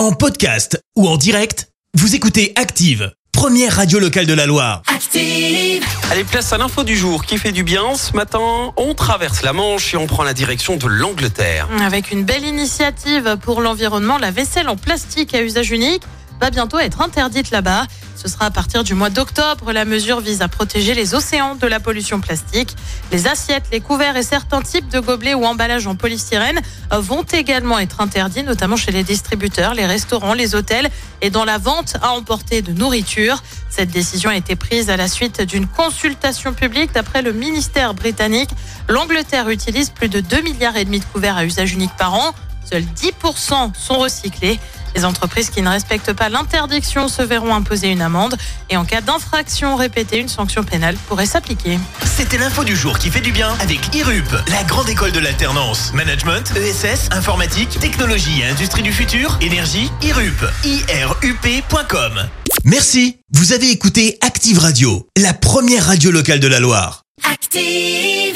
En podcast ou en direct, vous écoutez Active, première radio locale de la Loire. Active. Allez, place à l'info du jour qui fait du bien. Ce matin, on traverse la Manche et on prend la direction de l'Angleterre. Avec une belle initiative pour l'environnement, la vaisselle en plastique à usage unique va bientôt être interdite là-bas. Ce sera à partir du mois d'octobre. La mesure vise à protéger les océans de la pollution plastique. Les assiettes, les couverts et certains types de gobelets ou emballages en polystyrène vont également être interdits, notamment chez les distributeurs, les restaurants, les hôtels et dans la vente à emporter de nourriture. Cette décision a été prise à la suite d'une consultation publique. D'après le ministère britannique, l'Angleterre utilise plus de 2 milliards et demi de couverts à usage unique par an. Seuls 10% sont recyclés. Les entreprises qui ne respectent pas l'interdiction se verront imposer une amende et en cas d'infraction répétée, une sanction pénale pourrait s'appliquer. C'était l'info du jour qui fait du bien avec IRUP, la grande école de l'alternance. Management, ESS, informatique, technologie et industrie du futur, énergie, IRUP. IRUP.com. Merci. Vous avez écouté Active Radio, la première radio locale de la Loire. Active.